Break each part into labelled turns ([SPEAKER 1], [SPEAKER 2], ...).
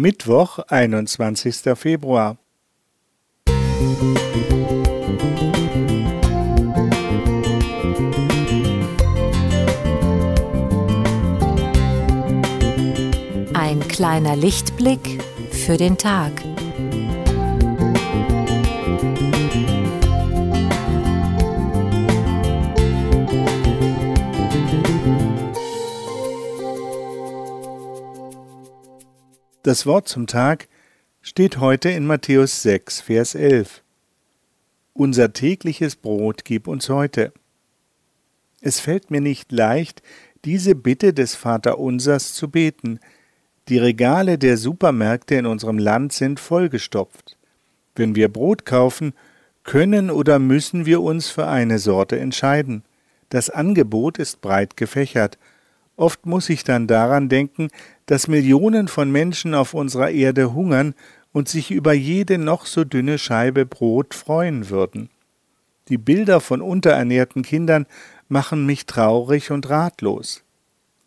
[SPEAKER 1] Mittwoch, 21. Februar.
[SPEAKER 2] Ein kleiner Lichtblick für den Tag.
[SPEAKER 1] Das Wort zum Tag steht heute in Matthäus 6, Vers 11. Unser tägliches Brot gib uns heute. Es fällt mir nicht leicht, diese Bitte des Vaterunsers zu beten. Die Regale der Supermärkte in unserem Land sind vollgestopft. Wenn wir Brot kaufen, können oder müssen wir uns für eine Sorte entscheiden. Das Angebot ist breit gefächert. Oft muss ich dann daran denken, dass Millionen von Menschen auf unserer Erde hungern und sich über jede noch so dünne Scheibe Brot freuen würden. Die Bilder von unterernährten Kindern machen mich traurig und ratlos.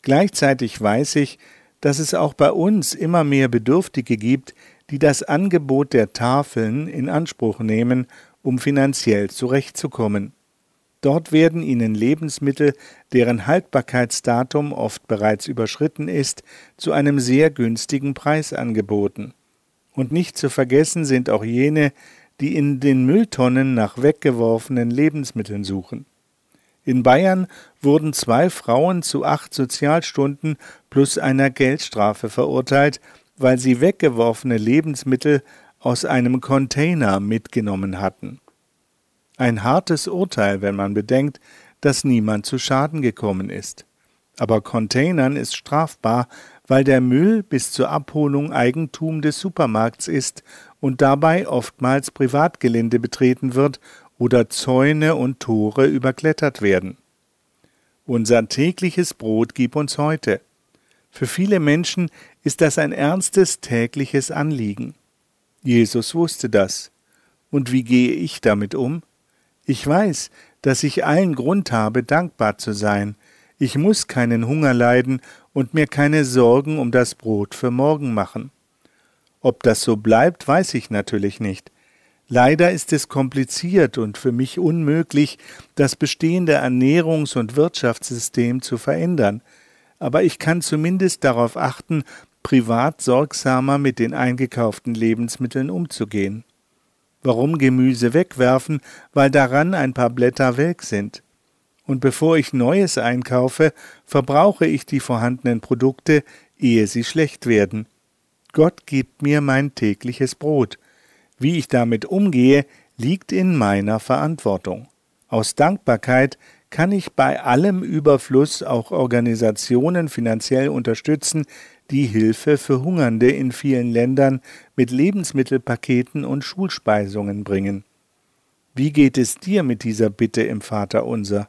[SPEAKER 1] Gleichzeitig weiß ich, dass es auch bei uns immer mehr Bedürftige gibt, die das Angebot der Tafeln in Anspruch nehmen, um finanziell zurechtzukommen. Dort werden ihnen Lebensmittel, deren Haltbarkeitsdatum oft bereits überschritten ist, zu einem sehr günstigen Preis angeboten. Und nicht zu vergessen sind auch jene, die in den Mülltonnen nach weggeworfenen Lebensmitteln suchen. In Bayern wurden zwei Frauen zu acht Sozialstunden plus einer Geldstrafe verurteilt, weil sie weggeworfene Lebensmittel aus einem Container mitgenommen hatten. Ein hartes Urteil, wenn man bedenkt, dass niemand zu Schaden gekommen ist. Aber Containern ist strafbar, weil der Müll bis zur Abholung Eigentum des Supermarkts ist und dabei oftmals Privatgelände betreten wird oder Zäune und Tore überklettert werden. Unser tägliches Brot gib uns heute. Für viele Menschen ist das ein ernstes tägliches Anliegen. Jesus wusste das. Und wie gehe ich damit um? Ich weiß, dass ich allen Grund habe, dankbar zu sein. Ich muss keinen Hunger leiden und mir keine Sorgen um das Brot für morgen machen. Ob das so bleibt, weiß ich natürlich nicht. Leider ist es kompliziert und für mich unmöglich, das bestehende Ernährungs- und Wirtschaftssystem zu verändern, aber ich kann zumindest darauf achten, privat sorgsamer mit den eingekauften Lebensmitteln umzugehen. Warum Gemüse wegwerfen, weil daran ein paar Blätter welk sind? Und bevor ich Neues einkaufe, verbrauche ich die vorhandenen Produkte, ehe sie schlecht werden. Gott gibt mir mein tägliches Brot. Wie ich damit umgehe, liegt in meiner Verantwortung. Aus Dankbarkeit kann ich bei allem Überfluss auch Organisationen finanziell unterstützen, die Hilfe für Hungernde in vielen Ländern mit Lebensmittelpaketen und Schulspeisungen bringen. Wie geht es dir mit dieser Bitte im Vaterunser?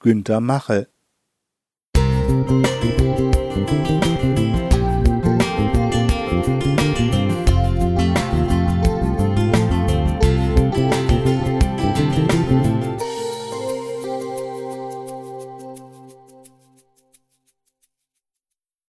[SPEAKER 1] Günther Machel